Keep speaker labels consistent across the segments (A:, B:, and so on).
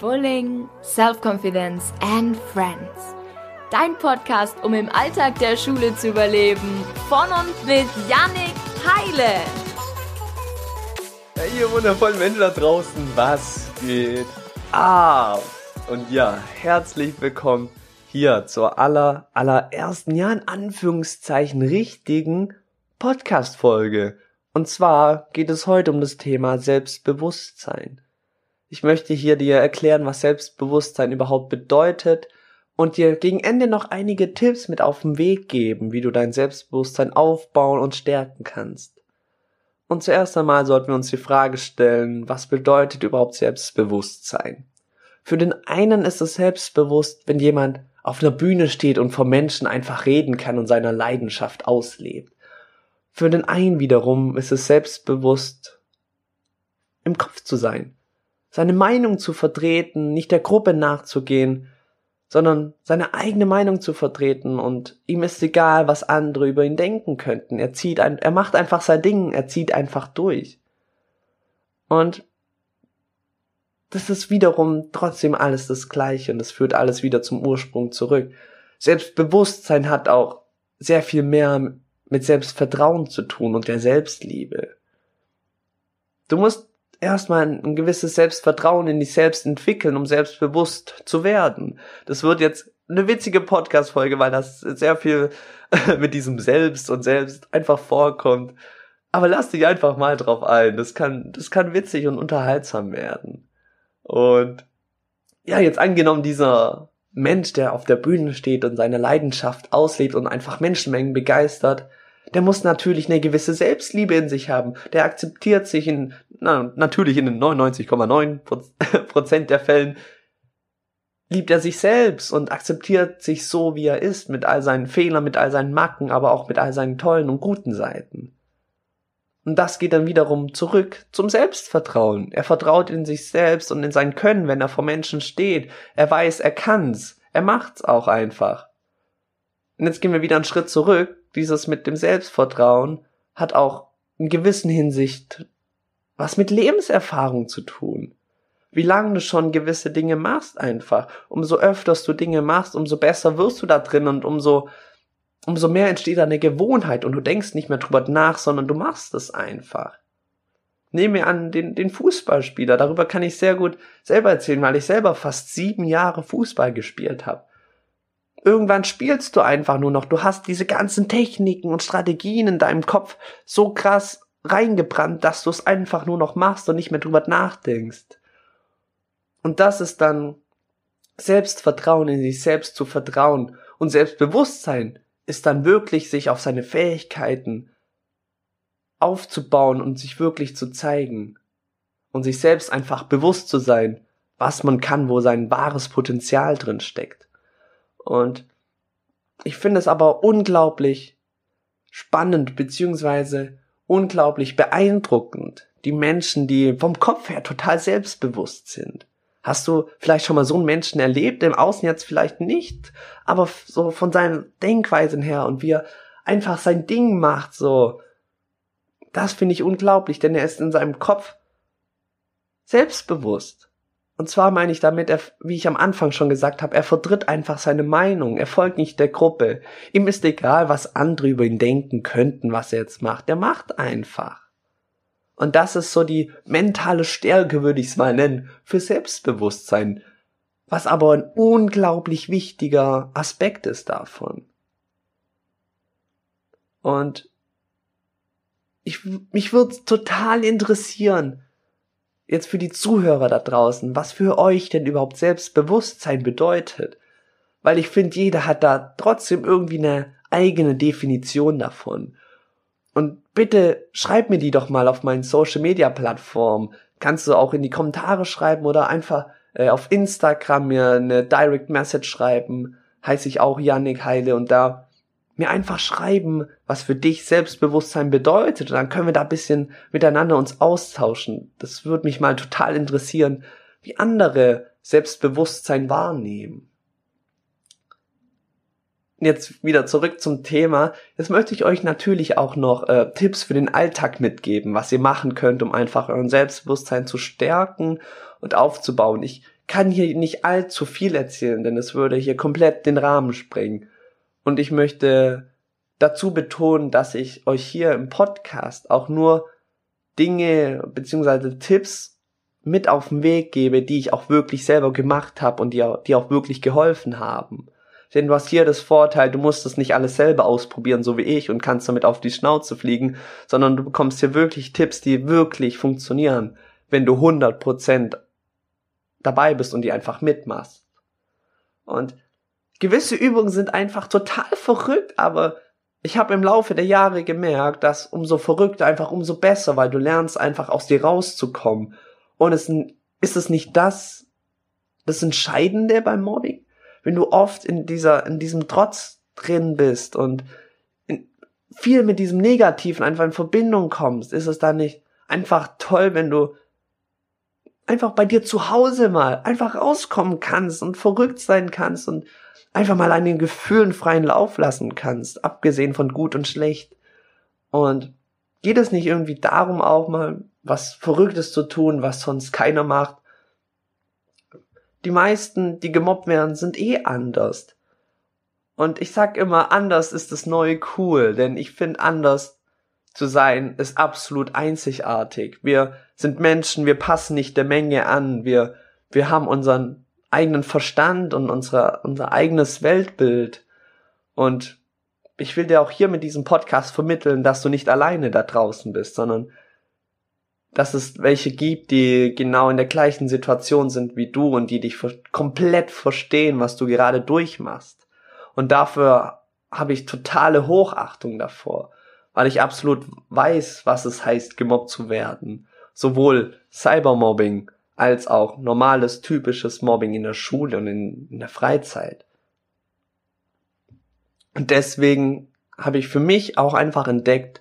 A: Bullying, Self-Confidence and Friends. Dein Podcast, um im Alltag der Schule zu überleben. Von und mit Yannick Heile.
B: Ja, ihr wundervollen Menschen da draußen, was geht Ah, Und ja, herzlich willkommen hier zur aller, allerersten, ja in Anführungszeichen richtigen Podcast-Folge. Und zwar geht es heute um das Thema Selbstbewusstsein. Ich möchte hier dir erklären, was Selbstbewusstsein überhaupt bedeutet und dir gegen Ende noch einige Tipps mit auf den Weg geben, wie du dein Selbstbewusstsein aufbauen und stärken kannst. Und zuerst einmal sollten wir uns die Frage stellen, was bedeutet überhaupt Selbstbewusstsein? Für den einen ist es selbstbewusst, wenn jemand auf einer Bühne steht und vor Menschen einfach reden kann und seiner Leidenschaft auslebt. Für den einen wiederum ist es selbstbewusst, im Kopf zu sein, seine Meinung zu vertreten, nicht der Gruppe nachzugehen, sondern seine eigene Meinung zu vertreten und ihm ist egal, was andere über ihn denken könnten. Er zieht ein, er macht einfach sein Ding, er zieht einfach durch. Und das ist wiederum trotzdem alles das Gleiche und es führt alles wieder zum Ursprung zurück. Selbstbewusstsein hat auch sehr viel mehr mit Selbstvertrauen zu tun und der Selbstliebe. Du musst erstmal ein gewisses Selbstvertrauen in dich selbst entwickeln, um selbstbewusst zu werden. Das wird jetzt eine witzige Podcast-Folge, weil das sehr viel mit diesem Selbst und Selbst einfach vorkommt. Aber lass dich einfach mal drauf ein. Das kann, das kann witzig und unterhaltsam werden. Und ja, jetzt angenommen dieser Mensch, der auf der Bühne steht und seine Leidenschaft auslebt und einfach Menschenmengen begeistert, der muss natürlich eine gewisse Selbstliebe in sich haben. Der akzeptiert sich in, na, natürlich in den 99,9 Prozent der Fällen liebt er sich selbst und akzeptiert sich so, wie er ist, mit all seinen Fehlern, mit all seinen Macken, aber auch mit all seinen tollen und guten Seiten. Und das geht dann wiederum zurück zum Selbstvertrauen. Er vertraut in sich selbst und in sein Können, wenn er vor Menschen steht. Er weiß, er kann's. Er macht's auch einfach. Und jetzt gehen wir wieder einen Schritt zurück dieses mit dem Selbstvertrauen hat auch in gewissen Hinsicht was mit Lebenserfahrung zu tun. Wie lange du schon gewisse Dinge machst einfach. Umso öfters du Dinge machst, umso besser wirst du da drin und umso, umso mehr entsteht eine Gewohnheit und du denkst nicht mehr drüber nach, sondern du machst es einfach. Nehmen wir an den, den Fußballspieler. Darüber kann ich sehr gut selber erzählen, weil ich selber fast sieben Jahre Fußball gespielt habe. Irgendwann spielst du einfach nur noch. Du hast diese ganzen Techniken und Strategien in deinem Kopf so krass reingebrannt, dass du es einfach nur noch machst und nicht mehr drüber nachdenkst. Und das ist dann Selbstvertrauen in sich selbst zu vertrauen und Selbstbewusstsein ist dann wirklich sich auf seine Fähigkeiten aufzubauen und sich wirklich zu zeigen und sich selbst einfach bewusst zu sein, was man kann, wo sein wahres Potenzial drin steckt. Und ich finde es aber unglaublich spannend beziehungsweise unglaublich beeindruckend, die Menschen, die vom Kopf her total selbstbewusst sind. Hast du vielleicht schon mal so einen Menschen erlebt, im Außen jetzt vielleicht nicht, aber so von seinen Denkweisen her und wie er einfach sein Ding macht, so, das finde ich unglaublich, denn er ist in seinem Kopf selbstbewusst. Und zwar meine ich damit, er, wie ich am Anfang schon gesagt habe, er vertritt einfach seine Meinung, er folgt nicht der Gruppe. Ihm ist egal, was andere über ihn denken könnten, was er jetzt macht. Er macht einfach. Und das ist so die mentale Stärke, würde ich es mal nennen, für Selbstbewusstsein. Was aber ein unglaublich wichtiger Aspekt ist davon. Und ich, mich würde total interessieren, jetzt für die Zuhörer da draußen, was für euch denn überhaupt Selbstbewusstsein bedeutet. Weil ich finde, jeder hat da trotzdem irgendwie eine eigene Definition davon. Und bitte schreib mir die doch mal auf meinen Social Media Plattformen. Kannst du auch in die Kommentare schreiben oder einfach äh, auf Instagram mir eine Direct Message schreiben. Heiße ich auch Yannick Heile und da mir einfach schreiben, was für dich Selbstbewusstsein bedeutet. Und dann können wir da ein bisschen miteinander uns austauschen. Das würde mich mal total interessieren, wie andere Selbstbewusstsein wahrnehmen. Jetzt wieder zurück zum Thema. Jetzt möchte ich euch natürlich auch noch äh, Tipps für den Alltag mitgeben, was ihr machen könnt, um einfach euren Selbstbewusstsein zu stärken und aufzubauen. Ich kann hier nicht allzu viel erzählen, denn es würde hier komplett den Rahmen sprengen. Und ich möchte dazu betonen, dass ich euch hier im Podcast auch nur Dinge beziehungsweise Tipps mit auf den Weg gebe, die ich auch wirklich selber gemacht habe und die auch, die auch wirklich geholfen haben. Denn du hast hier das Vorteil, du musst es nicht alles selber ausprobieren, so wie ich, und kannst damit auf die Schnauze fliegen, sondern du bekommst hier wirklich Tipps, die wirklich funktionieren, wenn du 100% dabei bist und die einfach mitmachst. Und gewisse Übungen sind einfach total verrückt, aber ich habe im Laufe der Jahre gemerkt, dass umso verrückter einfach umso besser, weil du lernst einfach aus dir rauszukommen. Und es ist es nicht das, das Entscheidende beim Mobbing? Wenn du oft in dieser, in diesem Trotz drin bist und viel mit diesem Negativen einfach in Verbindung kommst, ist es dann nicht einfach toll, wenn du einfach bei dir zu Hause mal einfach rauskommen kannst und verrückt sein kannst und einfach mal an den Gefühlen freien Lauf lassen kannst, abgesehen von gut und schlecht. Und geht es nicht irgendwie darum, auch mal was Verrücktes zu tun, was sonst keiner macht? Die meisten, die gemobbt werden, sind eh anders. Und ich sag immer, anders ist das neue cool, denn ich finde anders zu sein ist absolut einzigartig. Wir sind Menschen, wir passen nicht der Menge an, wir, wir haben unseren eigenen Verstand und unsere, unser eigenes Weltbild. Und ich will dir auch hier mit diesem Podcast vermitteln, dass du nicht alleine da draußen bist, sondern dass es welche gibt, die genau in der gleichen Situation sind wie du und die dich komplett verstehen, was du gerade durchmachst. Und dafür habe ich totale Hochachtung davor, weil ich absolut weiß, was es heißt, gemobbt zu werden. Sowohl Cybermobbing als auch normales, typisches Mobbing in der Schule und in, in der Freizeit. Und deswegen habe ich für mich auch einfach entdeckt,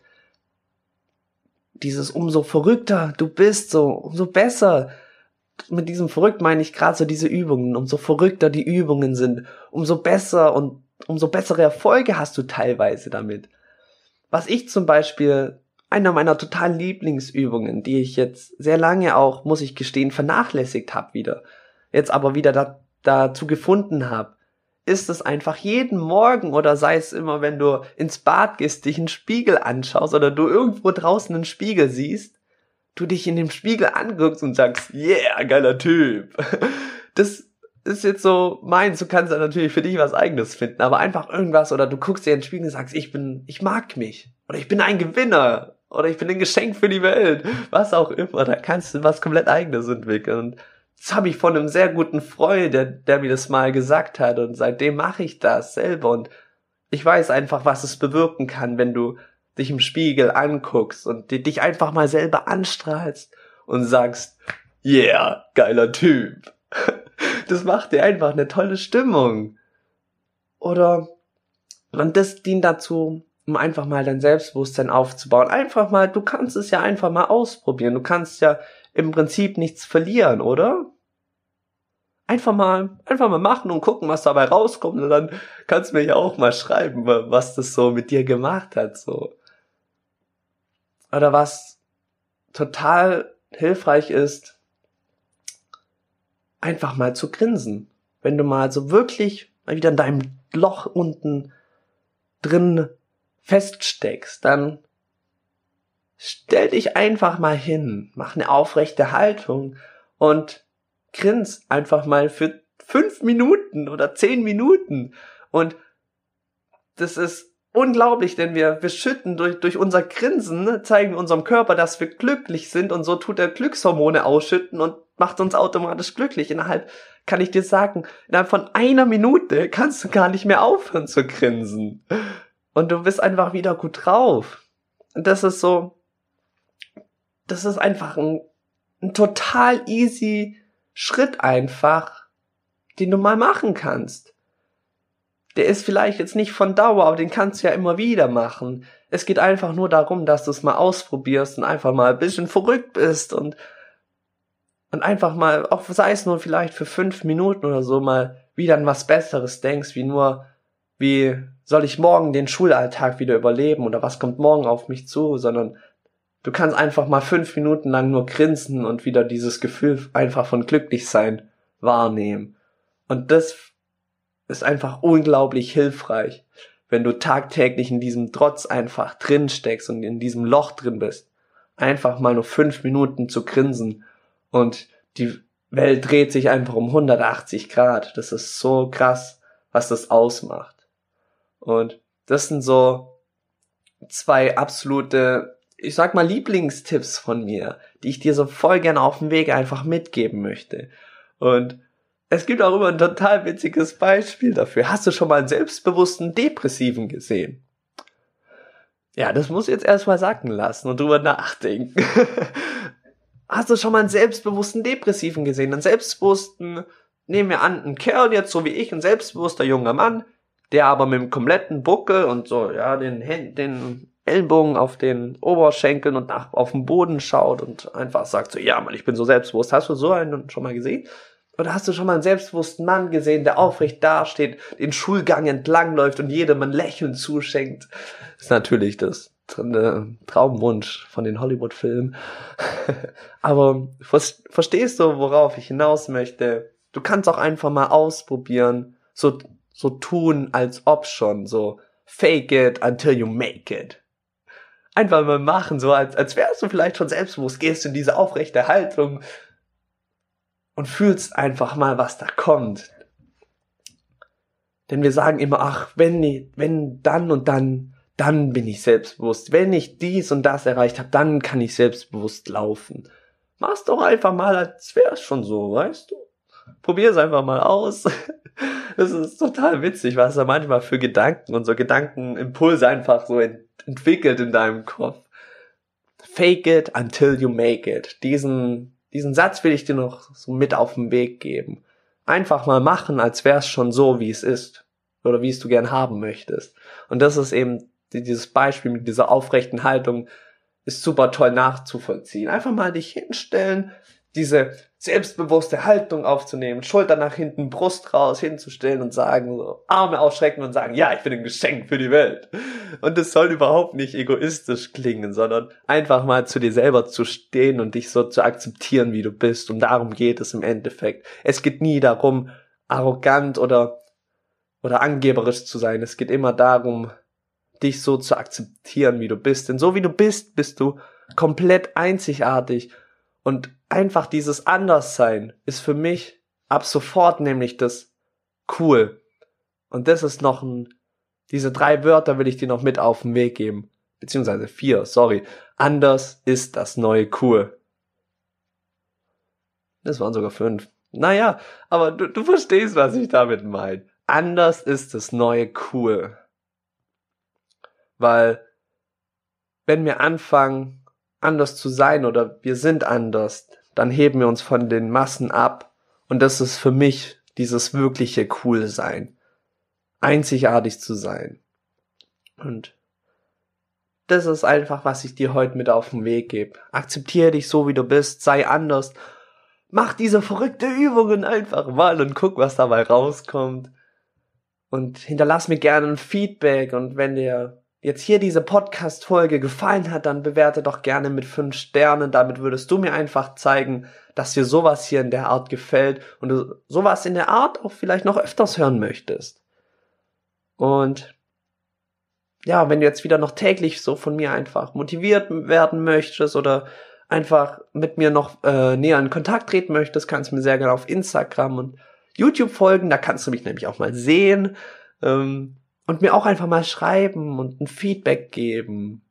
B: dieses umso verrückter du bist, so umso besser. Mit diesem verrückt meine ich gerade so diese Übungen. Umso verrückter die Übungen sind, umso besser und umso bessere Erfolge hast du teilweise damit. Was ich zum Beispiel einer meiner totalen Lieblingsübungen, die ich jetzt sehr lange auch, muss ich gestehen, vernachlässigt habe wieder, jetzt aber wieder da, dazu gefunden habe, ist es einfach jeden Morgen oder sei es immer, wenn du ins Bad gehst, dich einen Spiegel anschaust oder du irgendwo draußen einen Spiegel siehst, du dich in dem Spiegel anguckst und sagst, yeah, geiler Typ. Das ist jetzt so meins, du kannst da natürlich für dich was eigenes finden, aber einfach irgendwas oder du guckst dir in den Spiegel und sagst, ich bin, ich mag mich oder ich bin ein Gewinner oder ich bin ein Geschenk für die Welt, was auch immer, da kannst du was komplett eigenes entwickeln. Und das habe ich von einem sehr guten Freund, der, der mir das mal gesagt hat und seitdem mache ich das selber und ich weiß einfach, was es bewirken kann, wenn du dich im Spiegel anguckst und dich einfach mal selber anstrahlst und sagst, yeah, geiler Typ. Das macht dir einfach eine tolle Stimmung. Oder, und das dient dazu, um einfach mal dein Selbstbewusstsein aufzubauen. Einfach mal, du kannst es ja einfach mal ausprobieren. Du kannst ja im Prinzip nichts verlieren, oder? Einfach mal, einfach mal machen und gucken, was dabei rauskommt. Und dann kannst du mir ja auch mal schreiben, was das so mit dir gemacht hat, so. Oder was total hilfreich ist, einfach mal zu grinsen. Wenn du mal so wirklich mal wieder in deinem Loch unten drin feststeckst, dann stell dich einfach mal hin, mach eine aufrechte Haltung und grins einfach mal für fünf Minuten oder zehn Minuten. Und das ist unglaublich, denn wir, wir schütten durch, durch unser Grinsen, ne, zeigen unserem Körper, dass wir glücklich sind und so tut er Glückshormone ausschütten und macht uns automatisch glücklich. Innerhalb, kann ich dir sagen, innerhalb von einer Minute kannst du gar nicht mehr aufhören zu grinsen und du bist einfach wieder gut drauf. Und das ist so, das ist einfach ein, ein total easy Schritt einfach, den du mal machen kannst. Der ist vielleicht jetzt nicht von Dauer, aber den kannst du ja immer wieder machen. Es geht einfach nur darum, dass du es mal ausprobierst und einfach mal ein bisschen verrückt bist und, und einfach mal, auch sei es nur vielleicht für fünf Minuten oder so, mal wieder an was Besseres denkst, wie nur, wie soll ich morgen den Schulalltag wieder überleben oder was kommt morgen auf mich zu, sondern Du kannst einfach mal fünf Minuten lang nur grinsen und wieder dieses Gefühl einfach von glücklich sein wahrnehmen. Und das ist einfach unglaublich hilfreich, wenn du tagtäglich in diesem Trotz einfach drin steckst und in diesem Loch drin bist. Einfach mal nur fünf Minuten zu grinsen und die Welt dreht sich einfach um 180 Grad. Das ist so krass, was das ausmacht. Und das sind so zwei absolute, ich sag mal, Lieblingstipps von mir, die ich dir so voll gerne auf dem Weg einfach mitgeben möchte. Und es gibt auch immer ein total witziges Beispiel dafür. Hast du schon mal einen selbstbewussten Depressiven gesehen? Ja, das muss ich jetzt erstmal sacken lassen und drüber nachdenken. Hast du schon mal einen selbstbewussten Depressiven gesehen? Einen selbstbewussten, nehmen wir an, einen Kerl jetzt so wie ich, ein selbstbewusster junger Mann, der aber mit dem kompletten Buckel und so, ja, den, Händen, den Ellenbogen auf den Oberschenkeln und nach, auf den Boden schaut und einfach sagt so, ja, Mann, ich bin so selbstbewusst. Hast du so einen schon mal gesehen? Oder hast du schon mal einen selbstbewussten Mann gesehen, der aufrecht dasteht, den Schulgang entlangläuft und jedem ein Lächeln zuschenkt? Das ist natürlich das Traumwunsch von den Hollywood-Filmen. Aber verstehst du, worauf ich hinaus möchte? Du kannst auch einfach mal ausprobieren, so, so tun, als ob schon, so fake it until you make it. Einfach mal machen, so als, als wärst du vielleicht schon selbstbewusst, gehst in diese aufrechte Haltung und fühlst einfach mal, was da kommt. Denn wir sagen immer, ach, wenn, wenn dann und dann, dann bin ich selbstbewusst. Wenn ich dies und das erreicht habe, dann kann ich selbstbewusst laufen. Mach's doch einfach mal, als wär's schon so, weißt du? Probier's einfach mal aus. Es ist total witzig, was da manchmal für Gedanken und so Gedankenimpulse einfach so ent entwickelt in deinem Kopf. Fake it until you make it. Diesen, diesen Satz will ich dir noch so mit auf den Weg geben. Einfach mal machen, als wär's schon so, wie es ist. Oder wie es du gern haben möchtest. Und das ist eben dieses Beispiel mit dieser aufrechten Haltung ist super toll nachzuvollziehen. Einfach mal dich hinstellen, diese selbstbewusste Haltung aufzunehmen, Schulter nach hinten, Brust raus, hinzustellen und sagen, so, Arme ausstrecken und sagen, ja, ich bin ein Geschenk für die Welt. Und es soll überhaupt nicht egoistisch klingen, sondern einfach mal zu dir selber zu stehen und dich so zu akzeptieren, wie du bist. Und darum geht es im Endeffekt. Es geht nie darum, arrogant oder, oder angeberisch zu sein. Es geht immer darum, dich so zu akzeptieren, wie du bist. Denn so wie du bist, bist du komplett einzigartig. Und einfach dieses Anderssein ist für mich ab sofort nämlich das cool. Und das ist noch ein, diese drei Wörter will ich dir noch mit auf den Weg geben. Beziehungsweise vier, sorry. Anders ist das neue cool. Das waren sogar fünf. Naja, aber du, du verstehst, was ich damit meine. Anders ist das neue cool. Weil wenn wir anfangen, anders zu sein oder wir sind anders, dann heben wir uns von den Massen ab. Und das ist für mich dieses wirkliche cool sein. Einzigartig zu sein. Und das ist einfach, was ich dir heute mit auf den Weg gebe. Akzeptiere dich so, wie du bist, sei anders. Mach diese verrückte Übungen einfach mal und guck, was dabei rauskommt. Und hinterlass mir gerne ein Feedback und wenn dir jetzt hier diese Podcast-Folge gefallen hat, dann bewerte doch gerne mit fünf Sternen. Damit würdest du mir einfach zeigen, dass dir sowas hier in der Art gefällt und du sowas in der Art auch vielleicht noch öfters hören möchtest. Und ja, wenn du jetzt wieder noch täglich so von mir einfach motiviert werden möchtest oder einfach mit mir noch äh, näher in Kontakt treten möchtest, kannst du mir sehr gerne auf Instagram und YouTube folgen. Da kannst du mich nämlich auch mal sehen. Ähm, und mir auch einfach mal schreiben und ein Feedback geben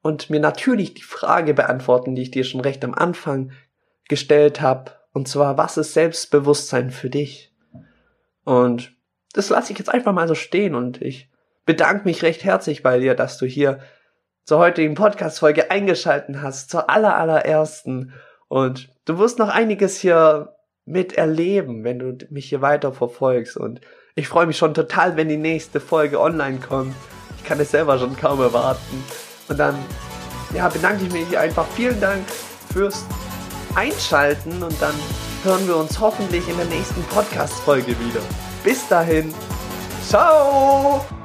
B: und mir natürlich die Frage beantworten, die ich dir schon recht am Anfang gestellt habe, und zwar, was ist Selbstbewusstsein für dich? Und das lasse ich jetzt einfach mal so stehen und ich bedanke mich recht herzlich bei dir, dass du hier zur heutigen Podcast-Folge eingeschalten hast, zur aller, allerersten. Und du wirst noch einiges hier miterleben, wenn du mich hier weiter verfolgst. Und ich freue mich schon total, wenn die nächste Folge online kommt. Ich kann es selber schon kaum erwarten. Und dann, ja, bedanke ich mich einfach. Vielen Dank fürs Einschalten und dann hören wir uns hoffentlich in der nächsten Podcast-Folge wieder. Bis dahin. Ciao!